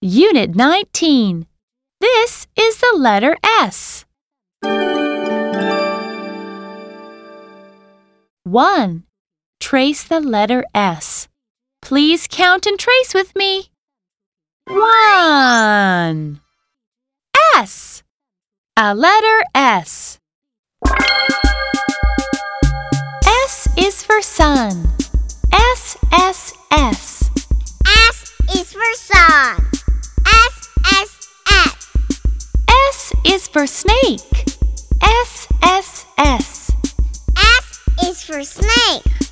Unit 19. This is the letter S. 1. Trace the letter S. Please count and trace with me. 1. S. A letter S. S is for sun. Is for snake. S, S, S. S is for snake.